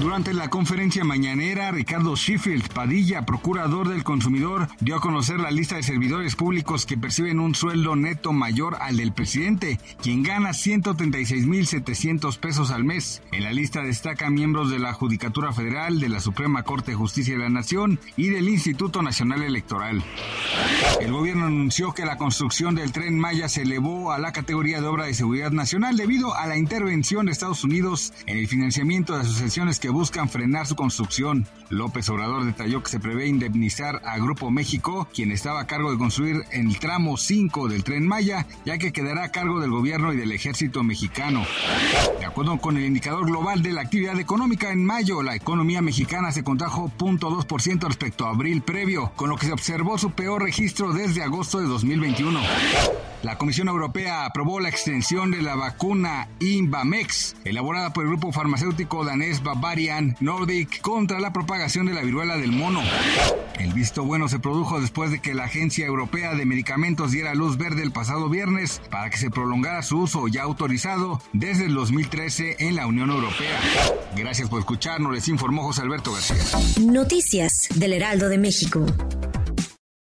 Durante la conferencia mañanera, Ricardo Sheffield Padilla, procurador del consumidor, dio a conocer la lista de servidores públicos que perciben un sueldo neto mayor al del presidente, quien gana 136.700 pesos al mes. En la lista destacan miembros de la Judicatura Federal, de la Suprema Corte de Justicia de la Nación y del Instituto Nacional Electoral. El gobierno anunció que la construcción del tren Maya se elevó a la categoría de obra de seguridad nacional debido a la intervención de Estados Unidos en el financiamiento de asociaciones que buscan frenar su construcción. López Obrador detalló que se prevé indemnizar a Grupo México, quien estaba a cargo de construir el tramo 5 del tren Maya, ya que quedará a cargo del gobierno y del ejército mexicano. De acuerdo con el indicador global de la actividad económica en mayo, la economía mexicana se contrajo 0.2% respecto a abril previo, con lo que se observó su peor registro desde agosto de 2021. La Comisión Europea aprobó la extensión de la vacuna Invamex, elaborada por el grupo farmacéutico danés Nordic contra la propagación de la viruela del mono. El visto bueno se produjo después de que la Agencia Europea de Medicamentos diera luz verde el pasado viernes para que se prolongara su uso ya autorizado desde el 2013 en la Unión Europea. Gracias por escucharnos, les informó José Alberto García. Noticias del Heraldo de México.